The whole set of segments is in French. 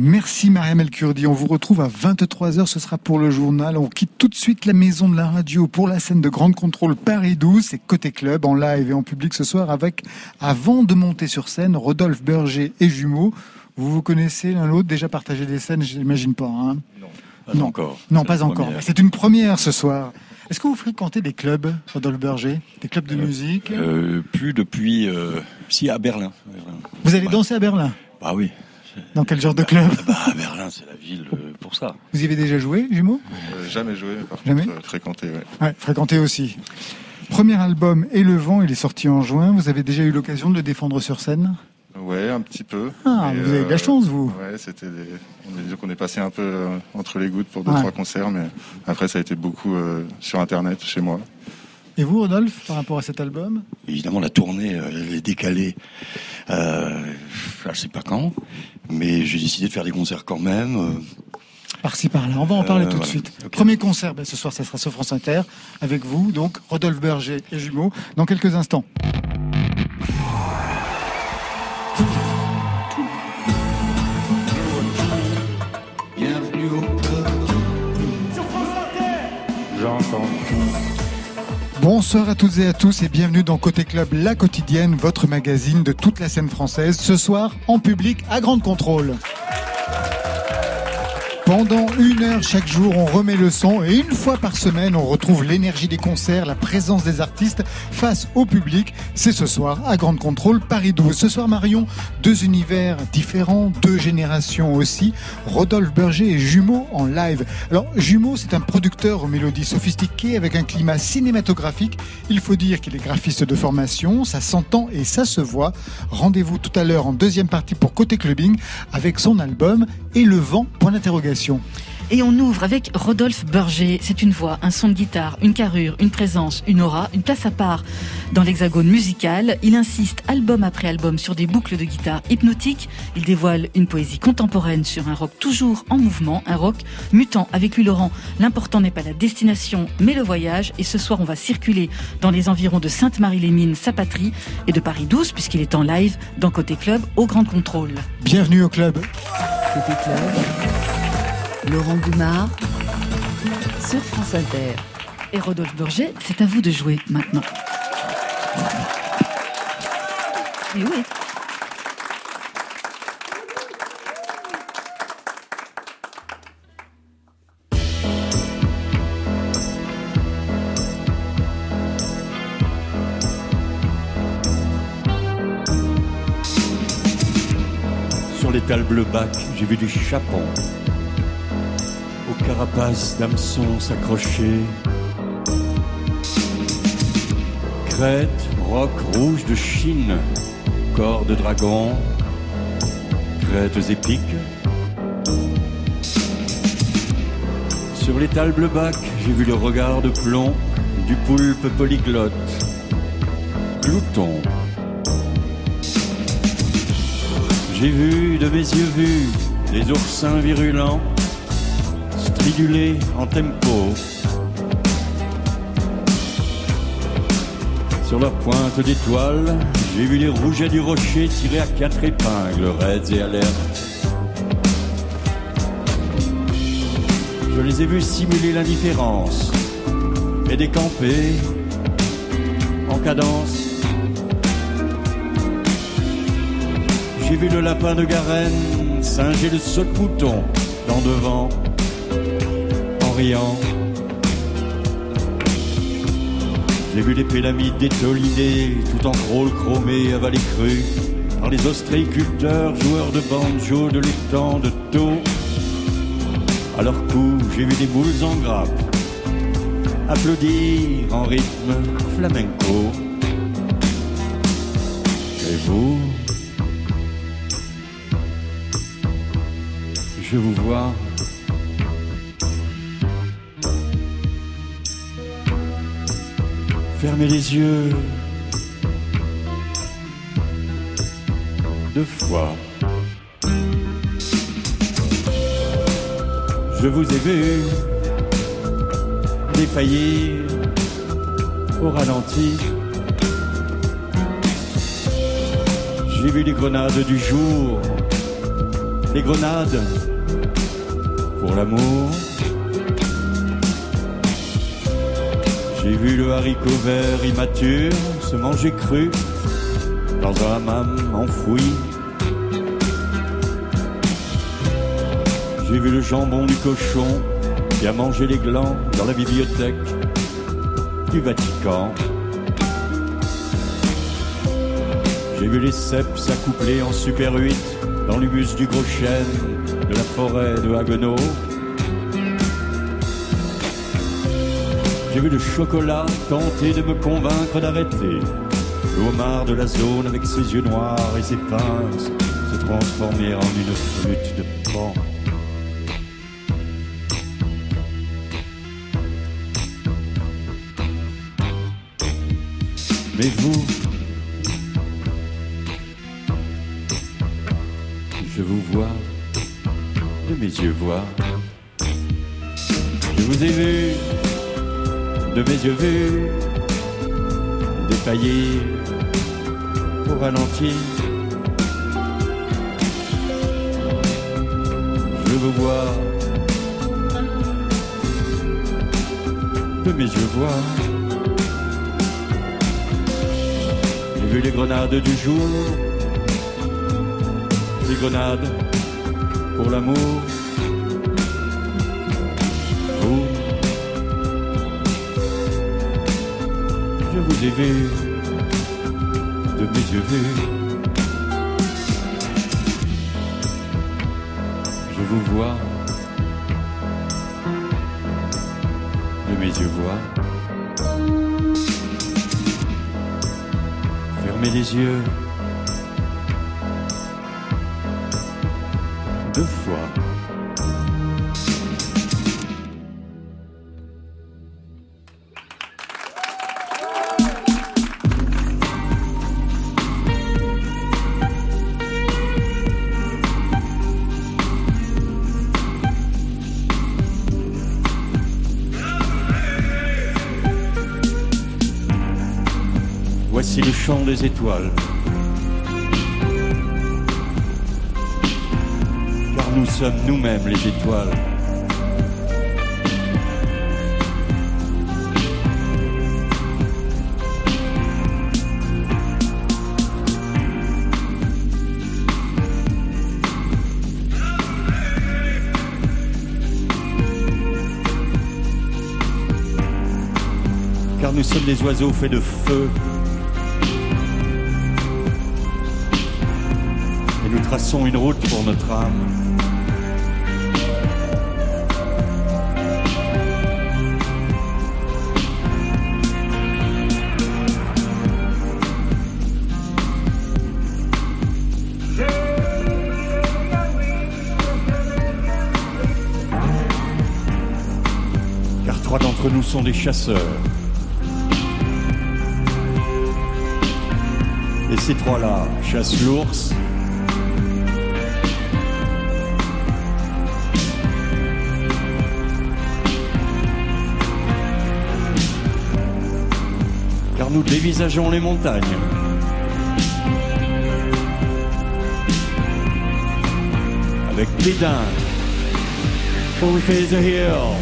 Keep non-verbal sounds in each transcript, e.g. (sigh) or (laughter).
Merci Mariam El Kurdi. On vous retrouve à 23h. Ce sera pour le journal. On quitte tout de suite la maison de la radio pour la scène de Grande Contrôle Paris 12. C'est Côté Club en live et en public ce soir avec, avant de monter sur scène, Rodolphe Berger et Jumeaux. Vous vous connaissez l'un l'autre, déjà partagé des scènes, j'imagine pas. Hein? Non, pas non. encore. Non, pas encore. C'est une première ce soir. Est-ce que vous fréquentez des clubs, Rodolphe Berger? Des clubs de euh, musique? euh, Plus depuis. Euh, si, à Berlin. Vous allez danser à Berlin? Bah oui. Dans quel genre de club bah, Berlin, c'est la ville euh, pour ça. Vous y avez déjà joué, jumeaux euh, Jamais joué, par jamais? contre, euh, fréquenté, ouais. ouais. Fréquenté aussi. Premier album, Et le vent, il est sorti en juin. Vous avez déjà eu l'occasion de le défendre sur scène? Ouais, un petit peu. Ah, vous avez de la chance, vous. Ouais, c'était. On est, est passé un peu entre les gouttes pour deux trois concerts, mais après ça a été beaucoup sur Internet chez moi. Et vous, Rodolphe, par rapport à cet album? Évidemment, la tournée, elle est décalée. Euh, je sais pas quand, mais j'ai décidé de faire des concerts quand même. Euh. Par-ci, par-là. On va en parler euh, tout de suite. Premier concert, ben, ce soir, ça sera sur France Inter, avec vous, donc, Rodolphe Berger et Jumeaux, dans quelques instants. J'entends Bonsoir à toutes et à tous et bienvenue dans Côté Club, la quotidienne, votre magazine de toute la scène française. Ce soir, en public, à grande contrôle. Pendant une heure chaque jour, on remet le son et une fois par semaine, on retrouve l'énergie des concerts, la présence des artistes face au public. C'est ce soir à Grande Contrôle Paris 12. Ce soir, Marion, deux univers différents, deux générations aussi. Rodolphe Berger et Jumeaux en live. Alors, Jumeaux, c'est un producteur aux mélodies sophistiquées avec un climat cinématographique. Il faut dire qu'il est graphiste de formation, ça s'entend et ça se voit. Rendez-vous tout à l'heure en deuxième partie pour Côté Clubbing avec son album Et le vent, point d'interrogation. Et on ouvre avec Rodolphe Berger. C'est une voix, un son de guitare, une carrure, une présence, une aura, une place à part dans l'hexagone musical. Il insiste album après album sur des boucles de guitare hypnotiques. Il dévoile une poésie contemporaine sur un rock toujours en mouvement, un rock mutant. Avec lui, Laurent, l'important n'est pas la destination, mais le voyage. Et ce soir, on va circuler dans les environs de Sainte-Marie-les-Mines, sa patrie, et de Paris 12, puisqu'il est en live dans Côté Club au Grand Contrôle. Bienvenue au club. Côté Club. Laurent Goumard sur France Inter. Et Rodolphe Berger, c'est à vous de jouer maintenant. Oui. Sur l'étal bleu bac, j'ai vu du chapon carapace d'hameçon s'accrocher. Crête, roc rouge de Chine, corps de dragon, crêtes épiques. Sur l'étal bleu bac, j'ai vu le regard de plomb du poulpe polyglotte. Glouton. J'ai vu de mes yeux vus des oursins virulents en tempo. Sur leur pointe d'étoiles, j'ai vu les rougets du rocher tirer à quatre épingles, raides et alertes. Je les ai vus simuler l'indifférence et décamper en cadence. J'ai vu le lapin de Garenne singer le saut de mouton dans devant. J'ai vu les pélamides détolinées, tout en rôle chromé, avalé cru, par les ostréiculteurs, joueurs de banjo, de l'étang, de taux. À leur cou, j'ai vu des boules en grappe, applaudir en rythme flamenco. Et vous, je vous vois Fermez les yeux. Deux fois. Je vous ai vu défaillir au ralenti. J'ai vu les grenades du jour les grenades pour l'amour. J'ai vu le haricot vert immature se manger cru dans un hammam enfoui. J'ai vu le jambon du cochon qui a mangé les glands dans la bibliothèque du Vatican. J'ai vu les cèpes s'accoupler en Super 8 dans l'humus du gros chêne de la forêt de Haguenau. J'ai vu le chocolat tenter de me convaincre d'arrêter. Le homard de la zone avec ses yeux noirs et ses pinces se transformer en une flûte de pan. Mais vous, je vous vois, de mes yeux voir. Je vous ai vu, de mes yeux vus, défaillir au ralenti. Je vous vois, de mes yeux voir. J'ai vu les grenades du jour, les grenades pour l'amour. Ai vu de mes yeux vus. Je vous vois de mes yeux voir. Fermez les yeux. Deux fois. Étoiles. Car nous sommes nous-mêmes les étoiles. Car nous sommes des oiseaux faits de feu traçons une route pour notre âme. Car trois d'entre nous sont des chasseurs. Et ces trois-là chassent l'ours, car nous dévisageons les montagnes. Avec dédain, for we face the hills?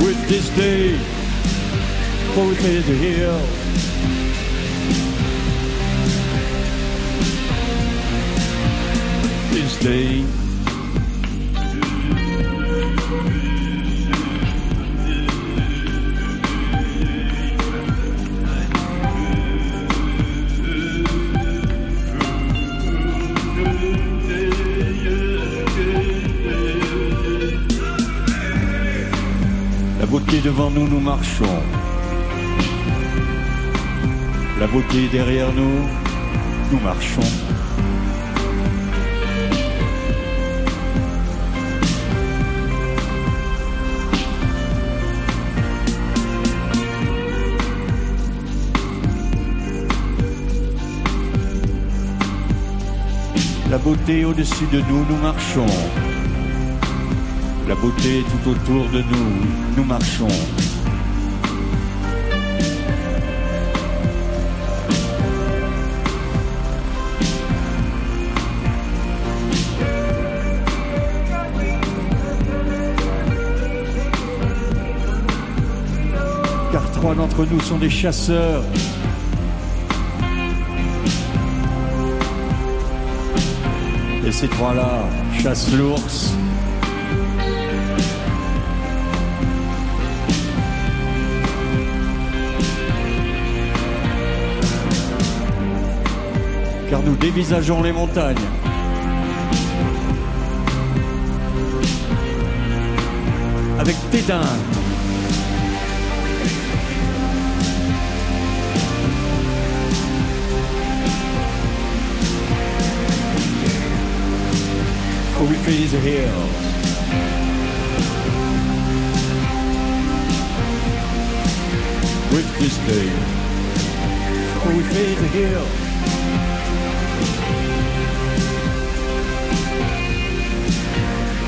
With this day, for we face the hills? This day. Devant nous, nous marchons. La beauté derrière nous, nous marchons. La beauté au-dessus de nous, nous marchons. La beauté est tout autour de nous, nous marchons. Car trois d'entre nous sont des chasseurs. Et ces trois-là chassent l'ours. Dévisageons les montagnes. Avec dédain. For we face the hills? With this day, we face the hills?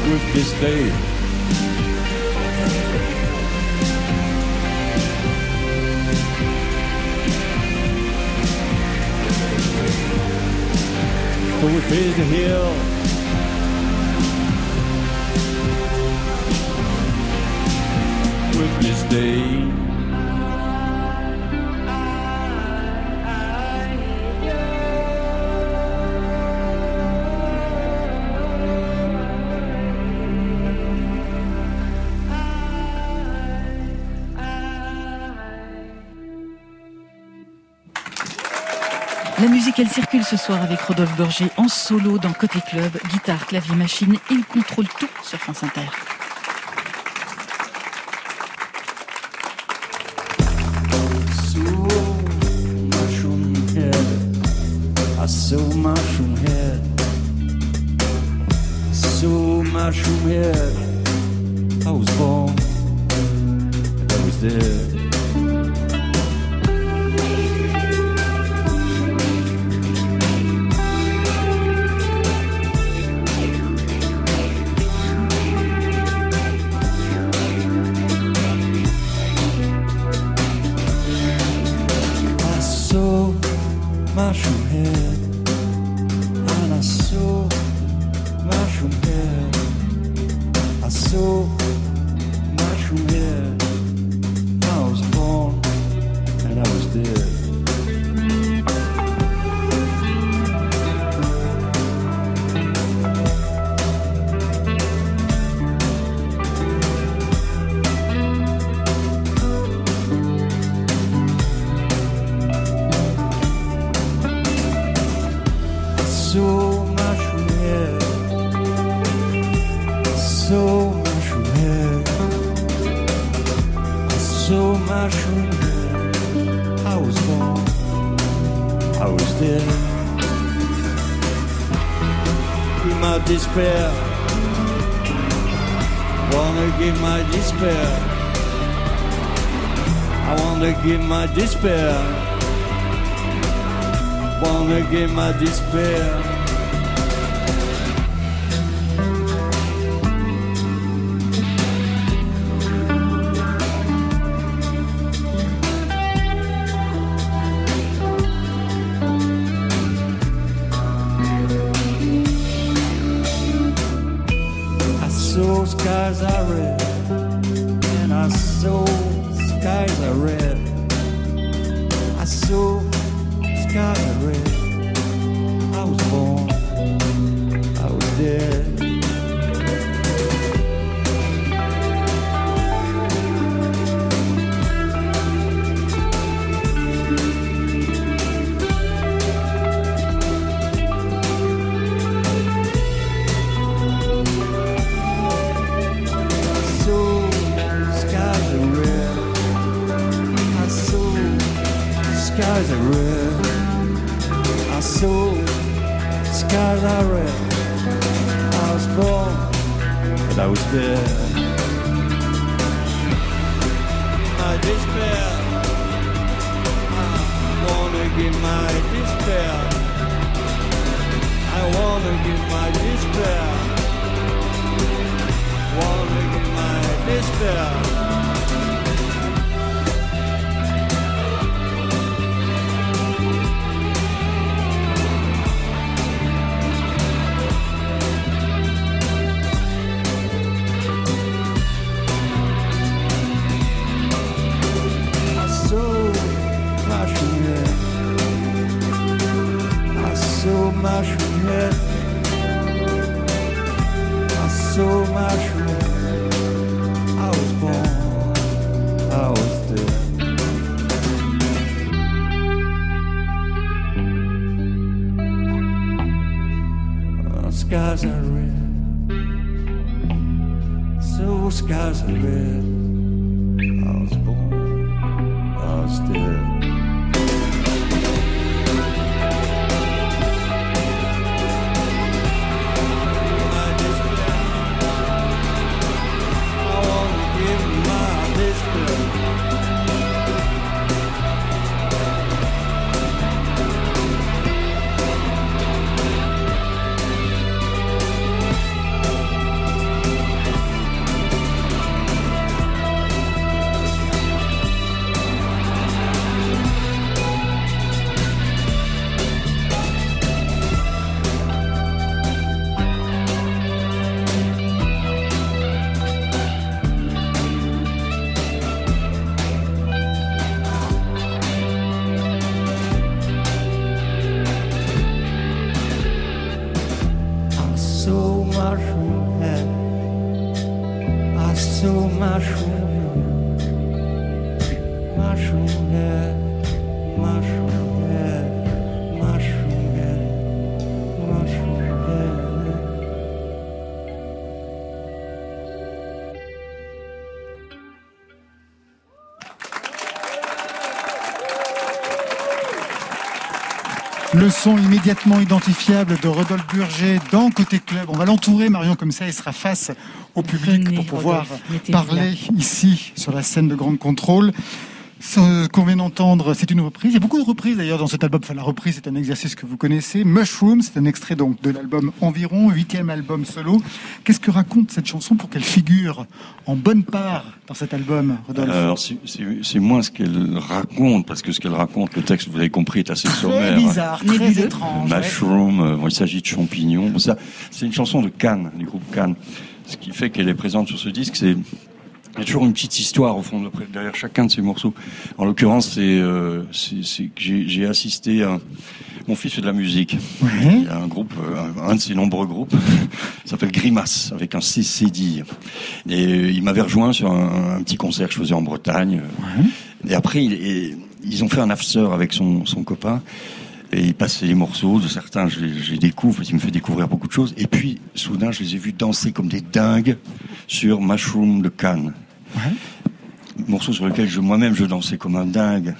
With this day. For we face the hill. with this La musique, elle circule ce soir avec Rodolphe Berger en solo dans Côté Club, guitare, clavier, machine. Il contrôle tout sur France Inter. Saw skies are red, and I saw skies are red. I saw skies are red. I was born, skies are red. So skies are red. I was born. I was dead. Immédiatement identifiable de Rodolphe Burger dans Côté Club. On va l'entourer, Marion, comme ça, il sera face au public Venez, pour pouvoir Rodolphe, parler ici, sur la scène de Grande Contrôle. Ce qu'on vient d'entendre, c'est une reprise. Il y a beaucoup de reprises d'ailleurs dans cet album. Enfin, la reprise, c'est un exercice que vous connaissez. Mushroom, c'est un extrait donc de l'album Environ, huitième album solo. Qu'est-ce que raconte cette chanson pour qu'elle figure en bonne part dans cet album, Rodolphe? Alors, c'est- moins ce qu'elle raconte, parce que ce qu'elle raconte, le texte, vous l'avez compris, est assez Très sommaire. bizarre, très Nébuleux. étrange. Mushroom, euh, bon, il s'agit de champignons. Bon, ça, c'est une chanson de Cannes, du groupe Cannes. Ce qui fait qu'elle est présente sur ce disque, c'est il y a toujours une petite histoire au fond de- derrière chacun de ces morceaux. En l'occurrence, c'est euh, que j'ai assisté à mon fils fait de la musique. Ouais. Il y a un groupe, euh, un, un de ses nombreux groupes, (laughs) s'appelle Grimace, avec un CCD. Et euh, il m'avait rejoint sur un, un petit concert que je faisais en Bretagne. Et après, il- et ils ont fait un after avec son, son copain. Et il passait les morceaux, de certains je les, je les découvre, il me fait découvrir beaucoup de choses. Et puis, soudain, je les ai vus danser comme des dingues sur Mushroom de Cannes. Morceau sur lequel je, moi-même je dansais comme un dingue.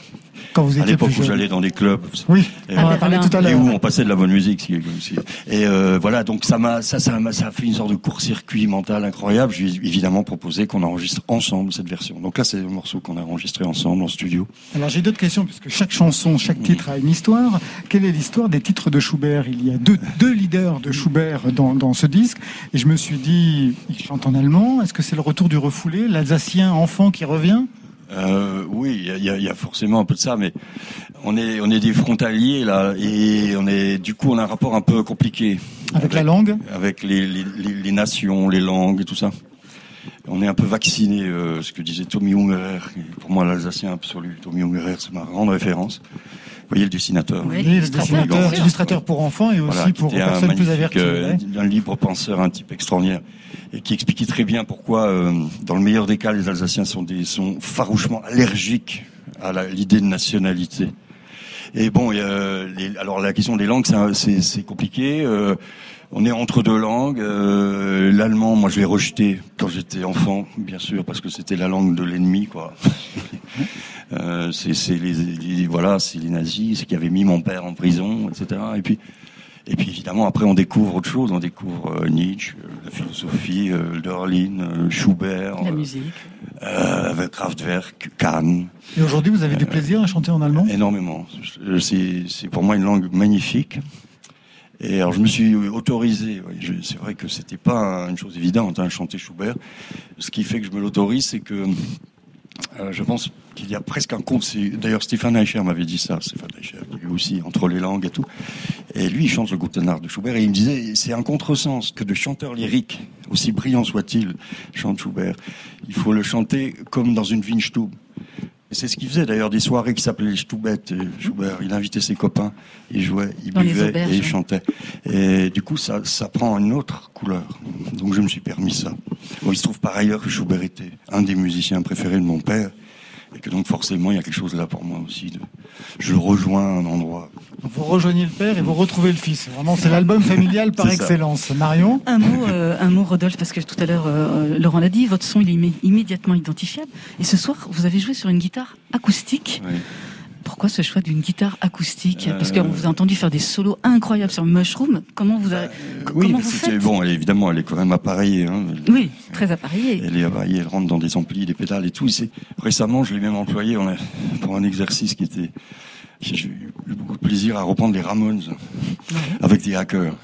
Quand vous À étiez l'époque plus où j'allais dans des clubs. Oui, Et, on en a parlé tout à et l'heure. où on passait de la bonne musique. aussi- Et euh, voilà, donc ça m'a, ça, ça, ça a fait une sorte de court-circuit mental incroyable. Je lui ai évidemment proposé qu'on enregistre ensemble cette version. Donc là, c'est le morceau qu'on a enregistré ensemble en studio. Alors j'ai d'autres questions, puisque chaque chanson, chaque titre a une histoire. Quelle est l'histoire des titres de Schubert? Il y a deux, deux leaders de Schubert dans, dans ce disque. Et je me suis dit, il chante en allemand. Est-ce que c'est le retour du refoulé? L'Alsacien enfant qui revient? Euh, oui, il y y, a- forcément un peu de ça, mais on est, on est des frontaliers là, et on est, du coup, on a un rapport un peu compliqué Avec la langue avec les, les, les, les nations, les langues et tout ça. On est un peu vacciné, euh, ce que disait Tommy Ungerer, pour moi l'Alsacien absolu. Tommy Ungerer, c'est ma grande référence. Vous voyez le dessinateur. Oui. Oui, le illustrateur, illustrateur pour enfants et aussi Voilà, pour personnes plus averties. euh, ouais. un libre penseur, un type extraordinaire, et qui expliquait très bien pourquoi, euh, dans le meilleur des cas, les Alsaciens sont, des, sont farouchement allergiques à l'idée de nationalité. Et bon, les- alors la question des langues, c'est compliqué. euh, on est entre deux langues. euh, L'allemand, moi, je l'ai rejeté quand j'étais enfant, bien sûr, parce que c'était la langue de l'ennemi, quoi. Euh, c'est les, les- voilà, c'est les nazis, c'est qui avaient mis mon père en prison, etc. Et puis, et puis évidemment, après, on découvre autre chose. On découvre euh, Nietzsche, euh, la philosophie, euh, Derlin, euh, Schubert, La musique. euh, avec Kraftwerk, Kahn, Et aujourd'hui, vous avez du plaisir à chanter en allemand? énormément. C'est c'est pour moi une langue magnifique. Et alors je me suis autorisé. oui, C'est vrai que c'était pas une chose évidente, hein, chanter Schubert. Ce qui fait que je me l'autorise, c'est que euh, je pense qu'il y a presque un compte. D'ailleurs, Stéphane Eicher m'avait dit ça. Stéphane Eicher, lui aussi, entre les langues et tout. Et lui, il chante le Guten Art de Schubert et il me disait, c'est un contresens que de chanteur lyrique, aussi brillant soit-il, chante Schubert. Il faut le chanter comme dans une Windstube. C'est ce qu'il faisait d'ailleurs, des soirées qui s'appelaient les. Schubert, il invitait ses copains, il jouait, il buvait et il chantait. Et du coup, ça, ça prend une autre couleur. Donc je me suis permis ça. Bon, il se trouve par ailleurs que Schubert était un des musiciens préférés de mon père. Et que donc forcément, il y a quelque chose là pour moi aussi. De... Je rejoins un endroit. Vous rejoignez le père et vous retrouvez le fils. Vraiment, c'est l'album familial (laughs) par excellence. Marion Un mot, euh, un mot, Rodolphe, parce que tout à l'heure, euh, Laurent l'a dit, votre son il est immédiatement identifiable. Et ce soir, vous avez joué sur une guitare acoustique. Oui. Pourquoi ce choix d'une guitare acoustique Parce qu'on vous a entendu faire des solos incroyables sur Mushroom. Comment vous, avez, euh, oui, vous faites Bon, elle, évidemment, elle est quand même appareillée. Hein. Oui, très appareillée. Elle est appareillée, elle rentre dans des amplis, des pédales et tout. Récemment, je l'ai même employée pour un exercice qui était j'ai eu beaucoup de plaisir à reprendre les Ramones avec des hackers.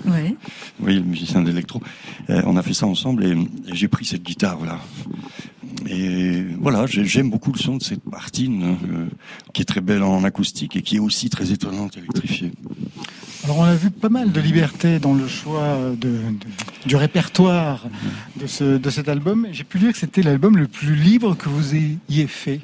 Oui, le musicien d'électro. Euh, on a fait ça ensemble et, j'ai pris cette guitare là. Et voilà, j'aime beaucoup le son de cette Martine, hein, euh, qui est très belle en acoustique et qui est aussi très étonnante électrifiée. Alors on a vu pas mal de liberté dans le choix de, du répertoire de, ce, de cet album. J'ai pu lire que c'était l'album le plus libre que vous ayez fait.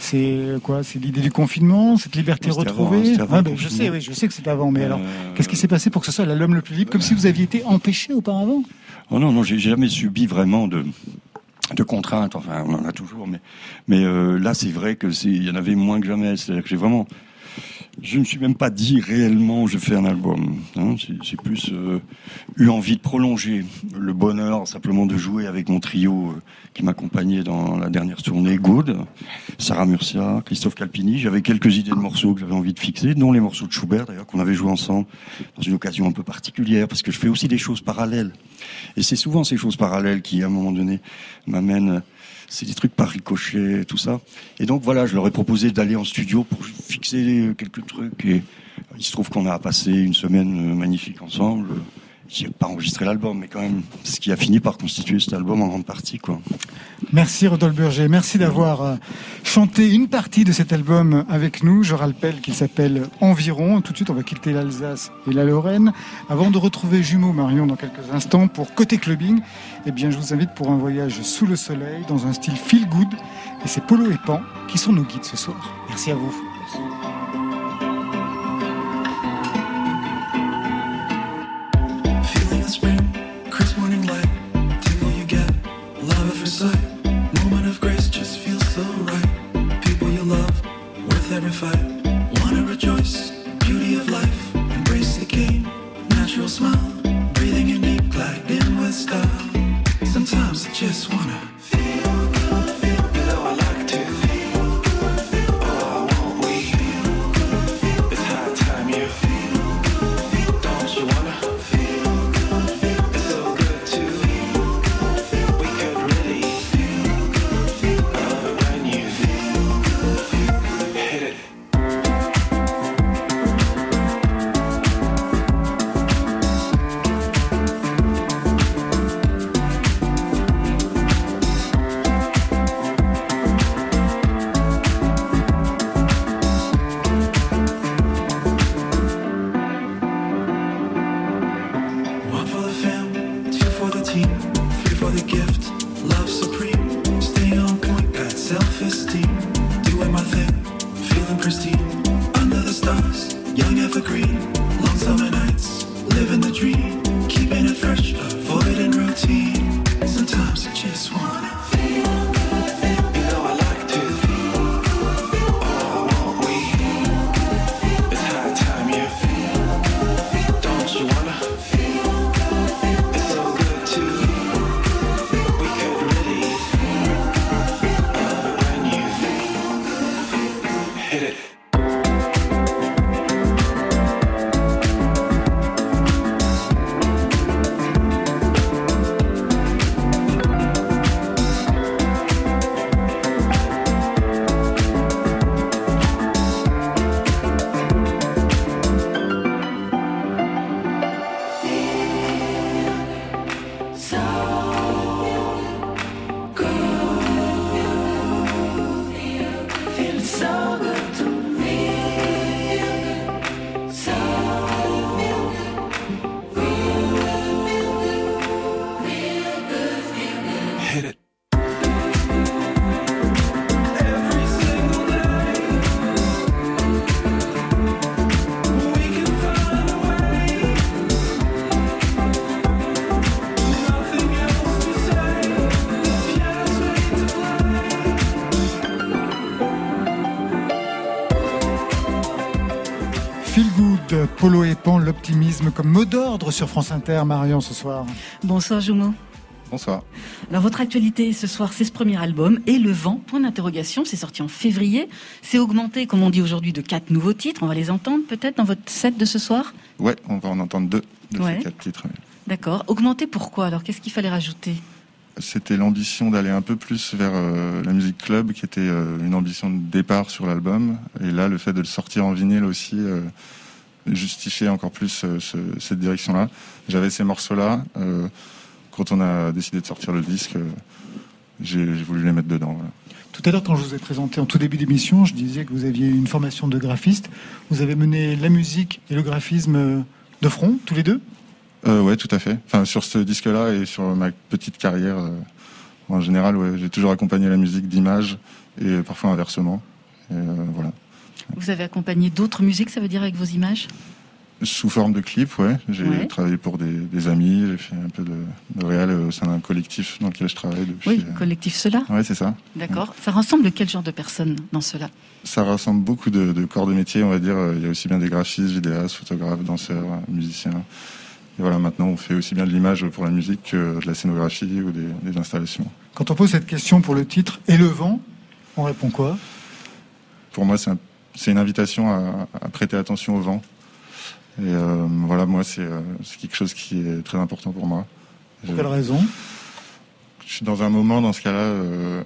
C'est quoi? C'est l'idée du confinement, cette liberté retrouvée? avant, ben, Je sais, oui, je sais que c'est avant. Mais alors, euh, qu'est-ce qui s'est passé pour que ce soit l'album le plus libre, comme si vous aviez été empêché auparavant? Oh non, non, j'ai jamais subi vraiment de de contraintes. Enfin, on en a toujours, mais mais euh, là, c'est vrai que il y en avait moins que jamais. C'est-à-dire que j'ai vraiment je ne suis même pas dit réellement je fais un album. Hein. J'ai plus euh, eu envie de prolonger le bonheur simplement de jouer avec mon trio euh, qui m'accompagnait dans la dernière tournée, Good, Sarah Murcia, Christophe Calpini. J'avais quelques idées de morceaux que j'avais envie de fixer, dont les morceaux de Schubert d'ailleurs qu'on avait joué ensemble dans une occasion un peu particulière parce que je fais aussi des choses parallèles. Et c'est souvent ces choses parallèles qui à un moment donné m'amènent c'est des trucs par ricochet, tout ça. Et donc voilà, je leur ai proposé d'aller en studio pour fixer quelques trucs. Et il se trouve qu'on a passé une semaine magnifique ensemble. J'ai pas enregistré l'album, mais quand même, ce qui a fini par constituer cet album en grande partie, quoi. Merci Rodolphe Burger, merci d'avoir euh, chanté une partie de cet album avec nous. Je rappelle qu'il s'appelle Environ. Tout de suite, on va quitter l'Alsace et la Lorraine avant de retrouver Jumeau Marion dans quelques instants pour Côté Clubbing. Eh bien, je vous invite pour un voyage sous le soleil dans un style feel good. Et c'est Polo et Pan qui sont nos guides ce soir. Merci à vous. Comme mot d'ordre sur France Inter, Marion, ce soir. Bonsoir, Jumeau. Bonsoir. Alors votre actualité ce soir, c'est ce premier album et le vent. Point d'interrogation. C'est sorti en février. C'est augmenté, comme on dit aujourd'hui, de quatre nouveaux titres. On va les entendre peut-être dans votre set de ce soir? Ouais, on va en entendre deux de ces quatre titres. D'accord. Augmenté pourquoi Alors? Qu'est-ce qu'il fallait rajouter? C'était l'ambition d'aller un peu plus vers euh, la musique club, qui était euh, une ambition de départ sur l'album. Et là, le fait de le sortir en vinyle aussi euh, justifiait encore plus cette direction-là. J'avais ces morceaux-là quand on a décidé de sortir le disque, euh, j'ai voulu les mettre dedans. Tout à l'heure, quand je vous ai présenté en tout début d'émission, je disais que vous aviez une formation de graphiste. Vous avez mené la musique et le graphisme de front, tous les deux? Euh, Ouais, tout à fait. Enfin, sur ce disque-là et sur ma petite carrière, euh, en général, ouais, j'ai toujours accompagné la musique d'images et parfois inversement. Euh, voilà. Vous avez accompagné d'autres musiques, ça veut dire avec vos images sous forme de clip, ouais. J'ai travaillé pour des, amis, j'ai fait un peu de, réel au sein d'un collectif dans lequel je travaille depuis. Oui, euh, collectif Cela. Oui, c'est ça. D'accord. Ça rassemble quel genre de personnes dans cela? Ça rassemble beaucoup de, corps de métier, on va dire. Il y a aussi bien des graphistes, vidéastes, photographes, danseurs, musiciens. Et voilà, maintenant, on fait aussi bien de l'image pour la musique que de la scénographie ou des, installations. Quand on pose cette question pour le titre Et le vent, on répond quoi? Pour moi, c'est une invitation à prêter attention au vent. Et euh, voilà, moi, euh, c'est quelque chose qui est très important pour moi. Pour quelle raison? Je suis dans un moment, dans ce cas-là, euh,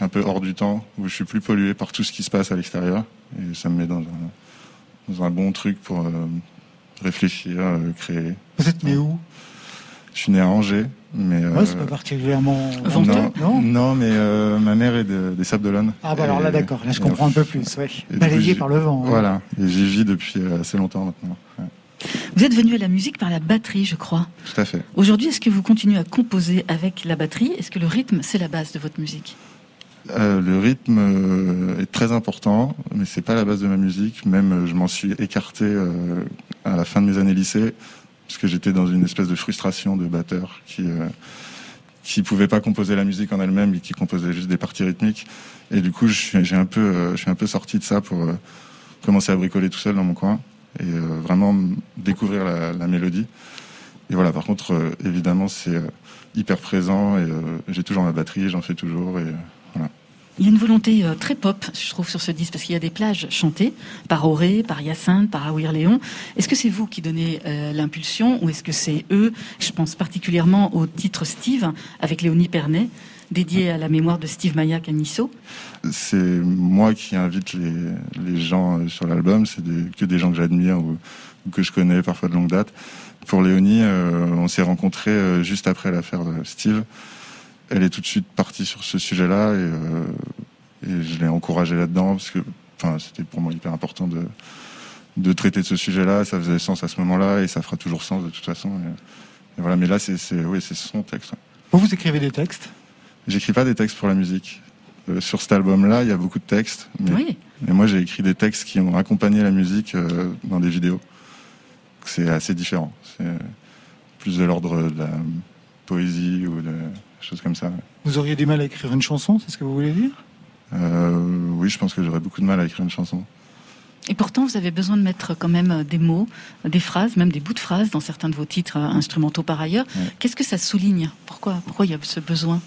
un peu hors du temps, où je suis plus pollué par tout ce qui se passe à l'extérieur. Et ça me met dans un, dans un bon truc pour réfléchir, créer. Vous êtes né où? Je suis né à Angers. Mais ouais, c'est pas particulièrement non, non, non, mais ma mère est des Sables d'Olonne. Ah bah alors là d'accord, là je comprends un peu plus, ouais. Balayé par le vent. Voilà, et j'y vis depuis assez longtemps maintenant. Vous êtes venu à la musique par la batterie, je crois. Tout à fait. Aujourd'hui, est-ce que vous continuez à composer avec la batterie? Est-ce que le rythme, c'est la base de votre musique? Euh, le rythme euh, est très important, mais c'est pas la base de ma musique. Même, euh, je m'en suis écarté à la fin de mes années lycée, parce que j'étais dans une espèce de frustration de batteur qui qui pouvait pas composer la musique en elle-même et qui composait juste des parties rythmiques. Et du coup, j'ai un peu, je suis un peu sorti de ça pour commencer à bricoler tout seul dans mon coin et euh, vraiment découvrir la, mélodie. Et voilà, par contre, euh, évidemment, c'est euh, hyper présent et j'ai toujours ma batterie, j'en fais toujours et voilà. Il y a une volonté très pop, je trouve, sur ce disque, parce qu'il y a des plages chantées par Auré, par Hyacinthe, par Awir Léon. Est-ce que c'est vous qui donnez l'impulsion ou est-ce que c'est eux Je pense particulièrement au titre Steve avec Léonie Pernet dédié à la mémoire de Steve Mayak à Nisso C'est moi qui invite les, gens euh, sur l'album, c'est que des gens que j'admire ou, que je connais parfois de longue date. Pour Léonie, euh, on s'est rencontrés euh, juste après l'affaire de Steve. Elle est tout de suite partie sur ce sujet-là et, je l'ai encouragée là-dedans parce que c'était pour moi hyper important de, de traiter de ce sujet-là. Ça faisait sens à ce moment-là et ça fera toujours sens de toute façon. Et, voilà, mais là, c'est oui, son texte. Vous, vous écrivez des textes? J'écris pas des textes pour la musique. Euh, sur cet album-là, il y a beaucoup de textes. Mais, oui. moi, j'ai écrit des textes qui ont accompagné la musique euh, dans des vidéos. C'est assez différent. C'est plus de l'ordre de la poésie ou de choses comme ça. Vous auriez du mal à écrire une chanson, c'est ce que vous voulez dire? Euh, Oui, je pense que j'aurais beaucoup de mal à écrire une chanson. Et pourtant, vous avez besoin de mettre quand même des mots, des phrases, même des bouts de phrases dans certains de vos titres instrumentaux par ailleurs. Qu'est-ce que ça souligne? Pourquoi Pourquoi il y a ce besoin?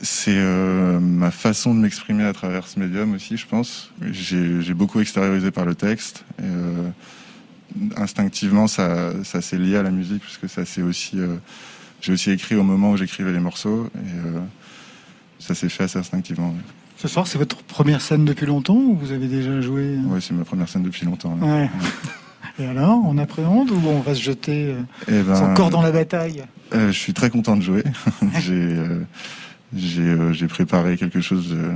C'est euh, ma façon de m'exprimer à travers ce médium aussi, je pense. J'ai beaucoup extériorisé par le texte. Et, euh, instinctivement, ça, ça s'est lié à la musique, puisque ça c'est aussi. Euh, j'ai aussi écrit au moment où j'écrivais les morceaux, et ça s'est fait assez instinctivement. Ce soir, c'est votre première scène depuis longtemps ou vous avez déjà joué Oui, c'est ma première scène depuis longtemps. (laughs) Et alors, on appréhende ou on va se jeter eh ben, encore dans la bataille? Je suis très content de jouer. (laughs) J'ai euh, préparé quelque chose euh,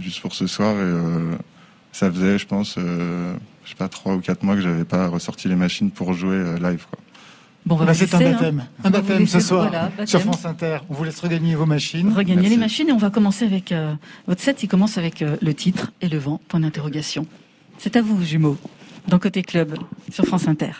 juste pour ce soir et euh, ça faisait, je pense, je sais pas trois ou quatre mois que j'avais pas ressorti les machines pour jouer live. Quoi. Bon, bah, c'est un hein. baptême. Un baptême ce soir sur France Inter. On vous laisse regagner vos machines. Regagner les machines et on va commencer avec votre set. Il commence avec le titre et le vent. Point d'interrogation. C'est à vous, jumeaux, dans Côté Club sur France Inter.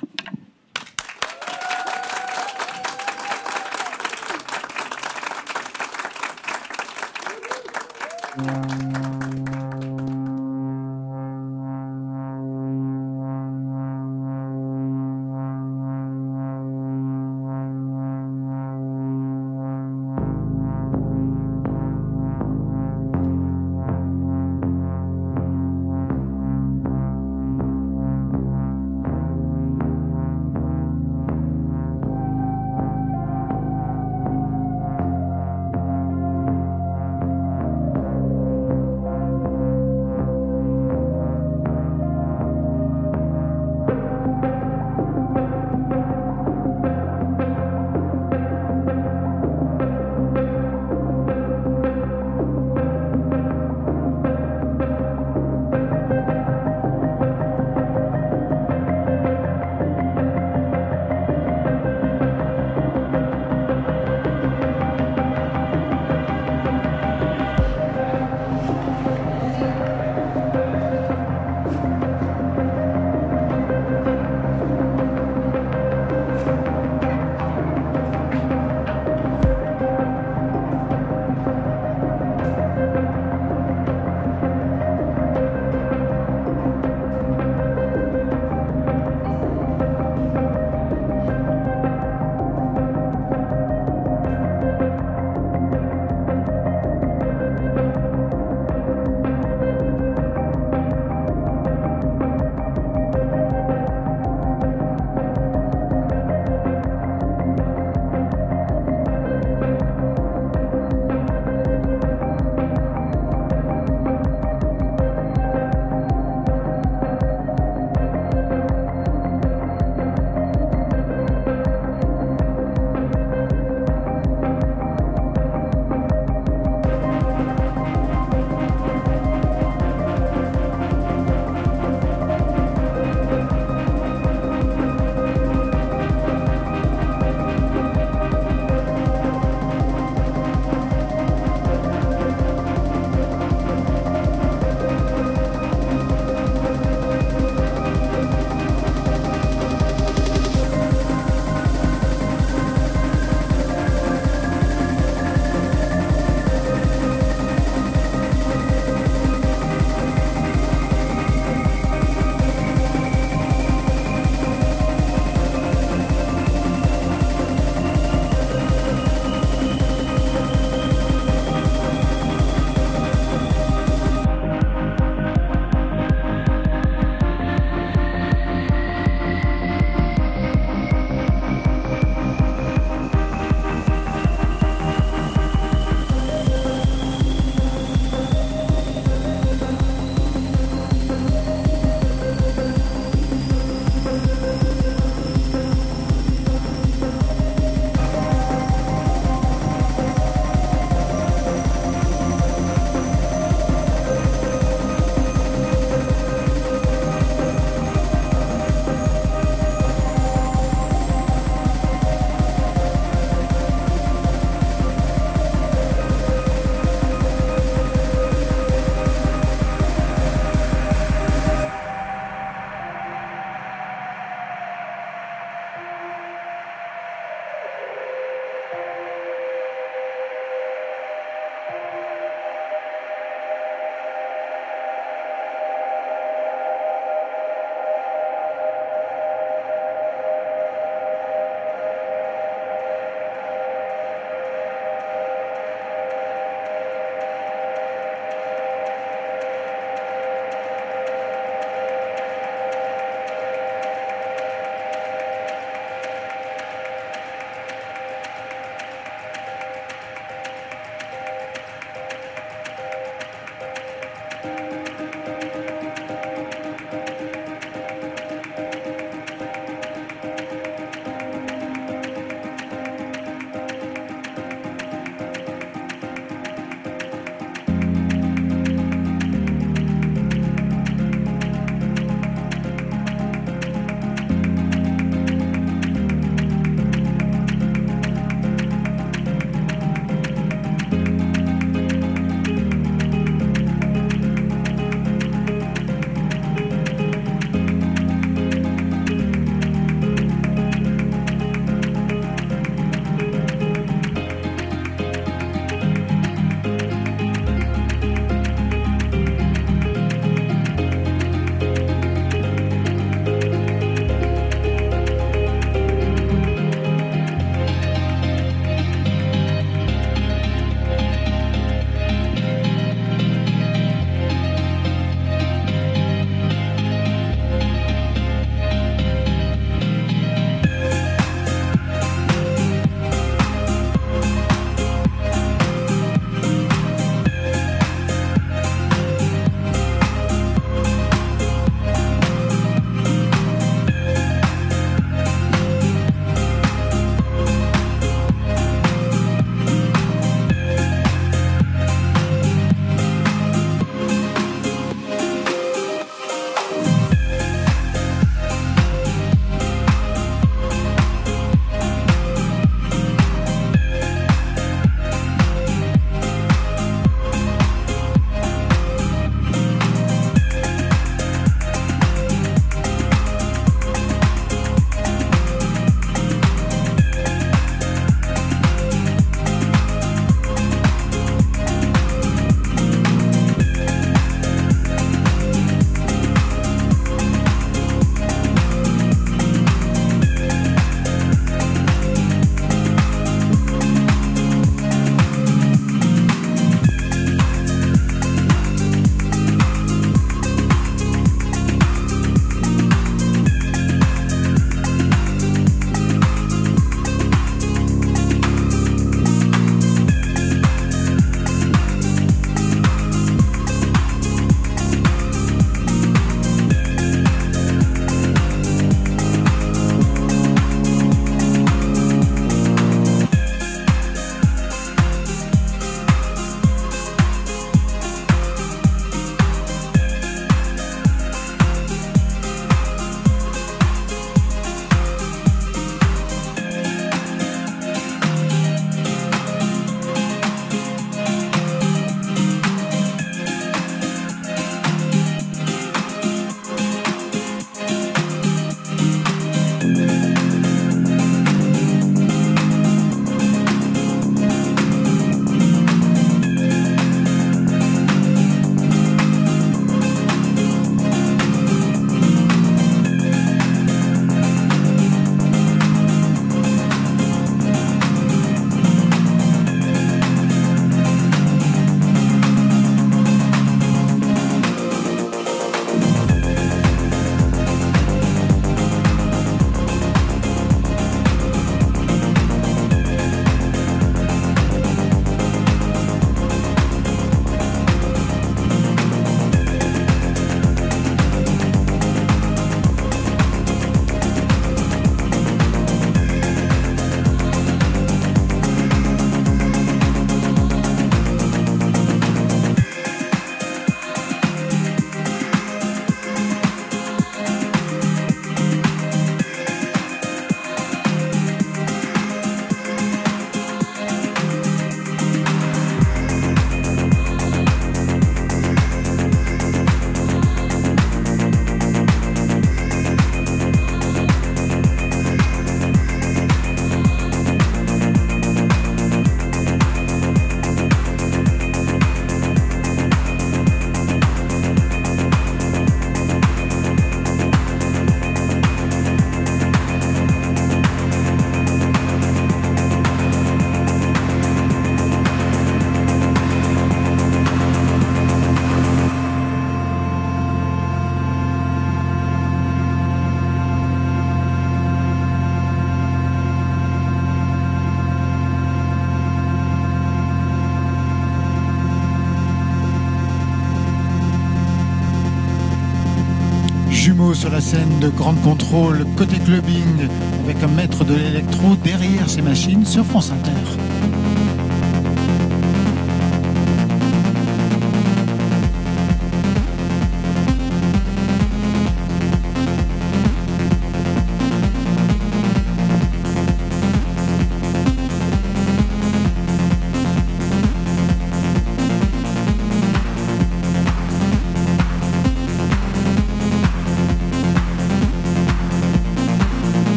Nouveau sur la scène de Grande Contrôle, côté clubbing, avec un maître de l'électro derrière ses machines sur France Inter.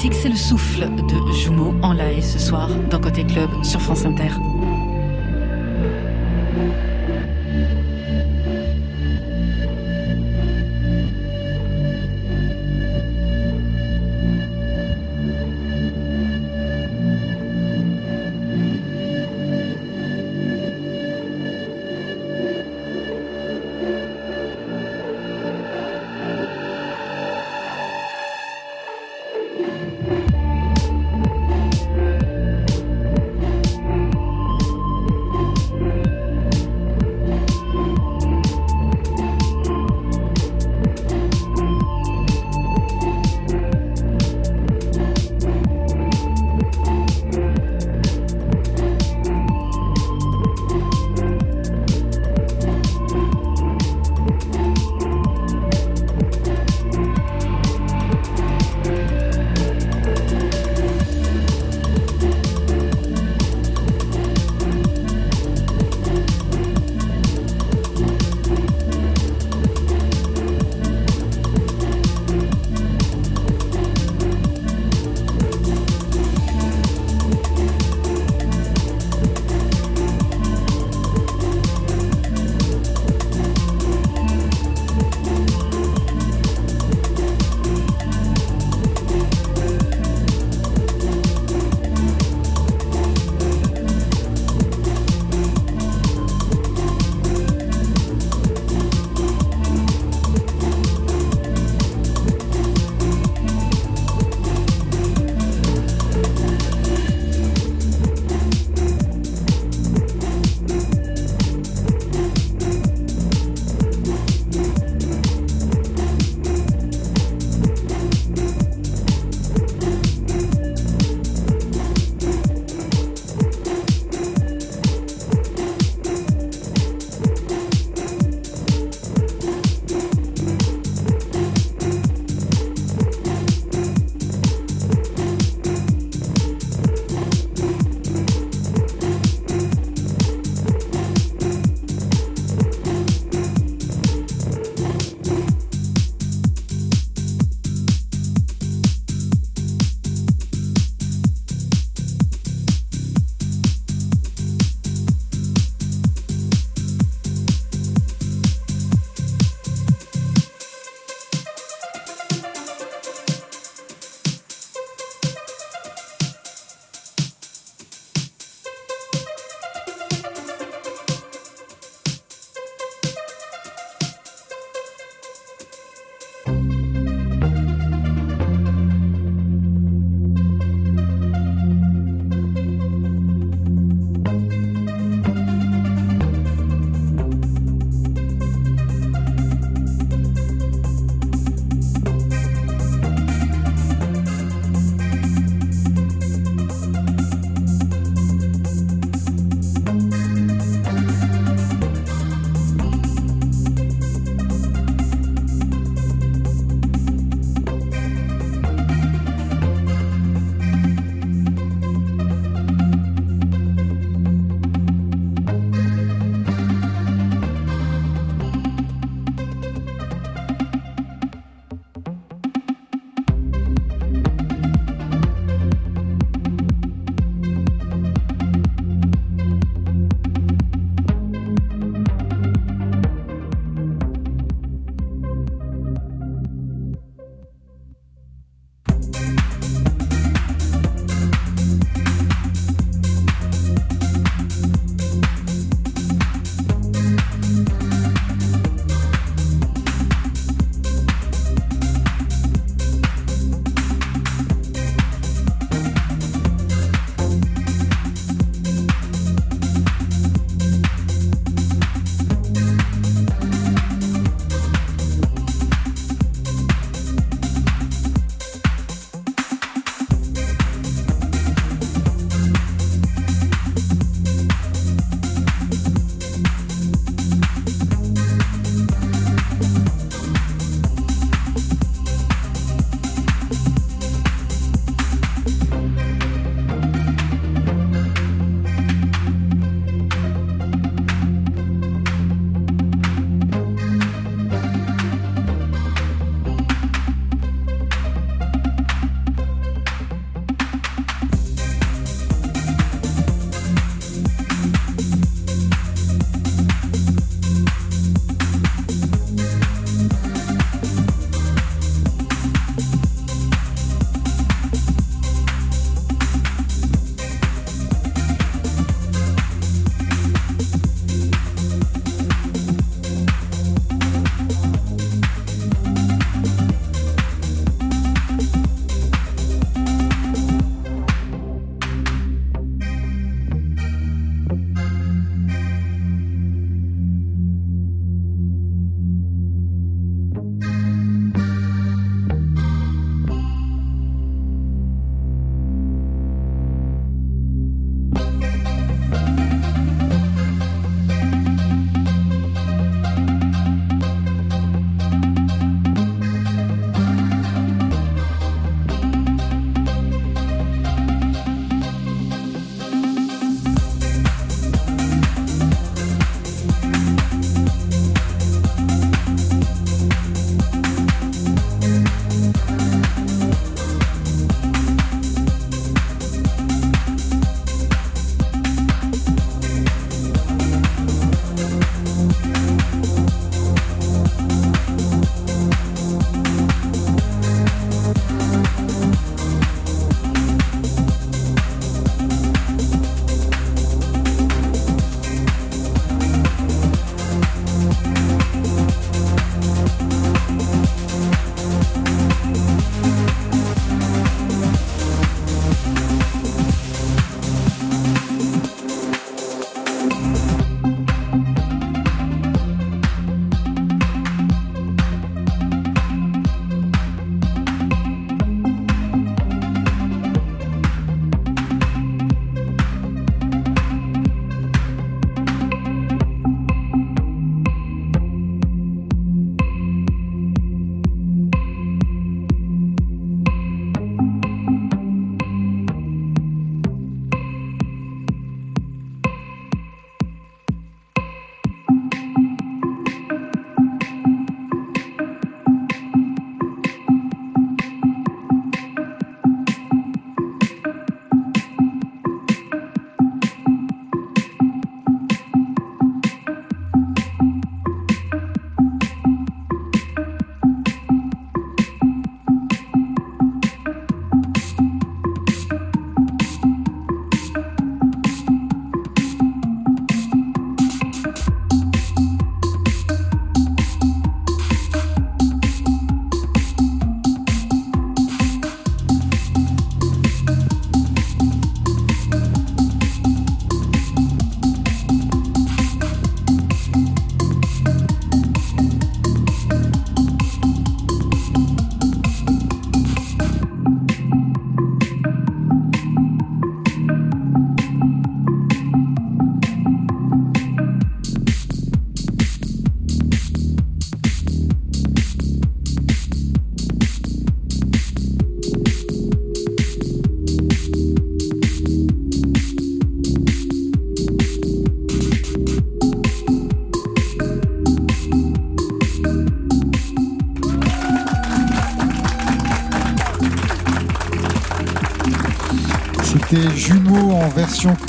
C'est le souffle de Jumeau en live ce soir dans Côté Club sur France Inter.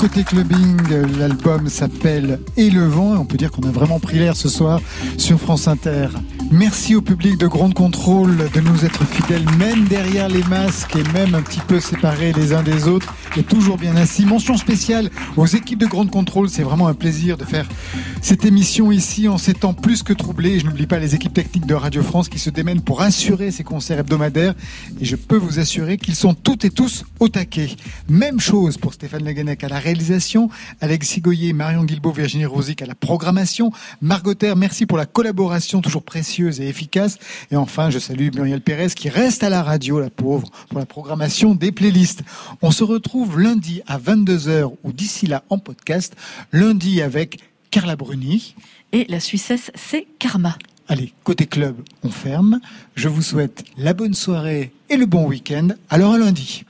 Côté clubbing. L'album s'appelle Et le vent. Et on peut dire qu'on a vraiment pris l'air ce soir sur France Inter. Merci au public de Grande Contrôle de nous être fidèles, même derrière les masques et même un petit peu séparés les uns des autres. Et toujours bien ainsi. Mention spéciale aux équipes de Grande Contrôle. C'est vraiment un plaisir de faire cette émission ici en ces temps plus que troublés. je n'oublie pas les équipes techniques de Radio France qui se démènent pour assurer ces concerts hebdomadaires. Et je peux vous assurer qu'ils sont toutes et tous au taquet. Même chose pour Stéphane Leguenec à la réalisation, Alexis Goyer, Marion Guilbault, Virginie Rosic à la programmation. Margot merci pour la collaboration toujours précieuse et efficace. Et enfin, je salue Muriel Pérez qui reste à la radio, la pauvre, pour la programmation des playlists. On se retrouve lundi à 22h ou d'ici là en podcast. Lundi avec Carla Bruni. Et la Suissesse, c'est Karma. Allez, côté club, on ferme. Je vous souhaite la bonne soirée et le bon week-end. Alors à lundi.